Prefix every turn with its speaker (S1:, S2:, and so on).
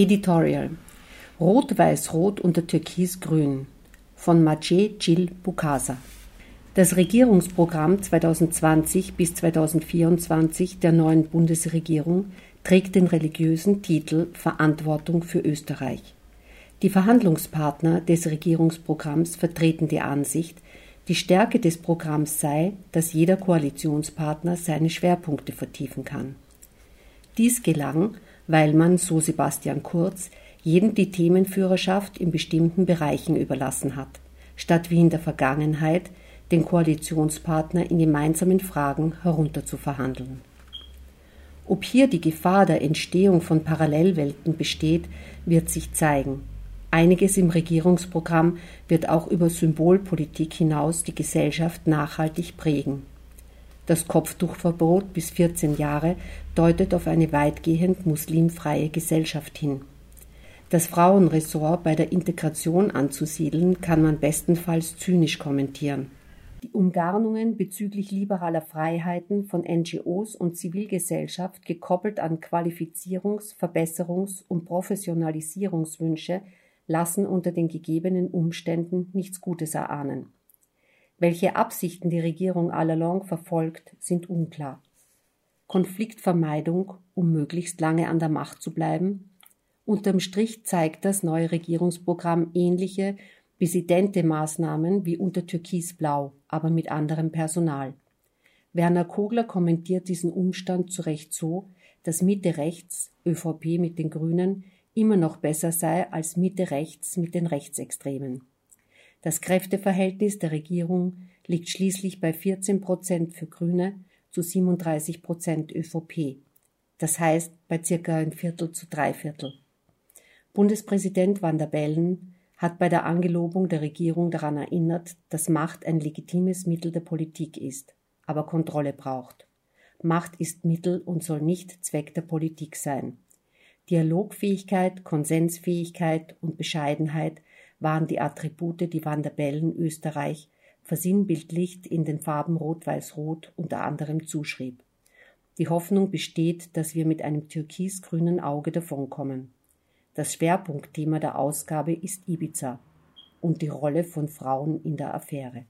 S1: Editorial Rot-Weiß-Rot unter Türkis-Grün von Maciej Gil Bukasa Das Regierungsprogramm 2020 bis 2024 der neuen Bundesregierung trägt den religiösen Titel Verantwortung für Österreich. Die Verhandlungspartner des Regierungsprogramms vertreten die Ansicht, die Stärke des Programms sei, dass jeder Koalitionspartner seine Schwerpunkte vertiefen kann. Dies gelang, weil man, so Sebastian Kurz, jedem die Themenführerschaft in bestimmten Bereichen überlassen hat, statt wie in der Vergangenheit den Koalitionspartner in gemeinsamen Fragen herunterzuverhandeln. Ob hier die Gefahr der Entstehung von Parallelwelten besteht, wird sich zeigen. Einiges im Regierungsprogramm wird auch über Symbolpolitik hinaus die Gesellschaft nachhaltig prägen. Das Kopftuchverbot bis 14 Jahre deutet auf eine weitgehend muslimfreie Gesellschaft hin. Das Frauenressort bei der Integration anzusiedeln, kann man bestenfalls zynisch kommentieren. Die Umgarnungen bezüglich liberaler Freiheiten von NGOs und Zivilgesellschaft gekoppelt an Qualifizierungs-, Verbesserungs- und Professionalisierungswünsche lassen unter den gegebenen Umständen nichts Gutes erahnen. Welche Absichten die Regierung allalong verfolgt, sind unklar. Konfliktvermeidung, um möglichst lange an der Macht zu bleiben. Unterm Strich zeigt das neue Regierungsprogramm ähnliche bis idente Maßnahmen wie unter Türkisblau, aber mit anderem Personal. Werner Kogler kommentiert diesen Umstand zu Recht so, dass Mitte rechts, ÖVP mit den Grünen, immer noch besser sei als Mitte rechts mit den Rechtsextremen. Das Kräfteverhältnis der Regierung liegt schließlich bei 14 Prozent für Grüne zu 37 Prozent ÖVP. Das heißt bei circa ein Viertel zu drei Viertel. Bundespräsident Van der Bellen hat bei der Angelobung der Regierung daran erinnert, dass Macht ein legitimes Mittel der Politik ist, aber Kontrolle braucht. Macht ist Mittel und soll nicht Zweck der Politik sein. Dialogfähigkeit, Konsensfähigkeit und Bescheidenheit waren die Attribute, die Van der Bellen Österreich versinnbildlicht in den Farben Rot-Weiß-Rot unter anderem zuschrieb. Die Hoffnung besteht, dass wir mit einem türkisgrünen Auge davonkommen. Das Schwerpunktthema der Ausgabe ist Ibiza und die Rolle von Frauen in der Affäre.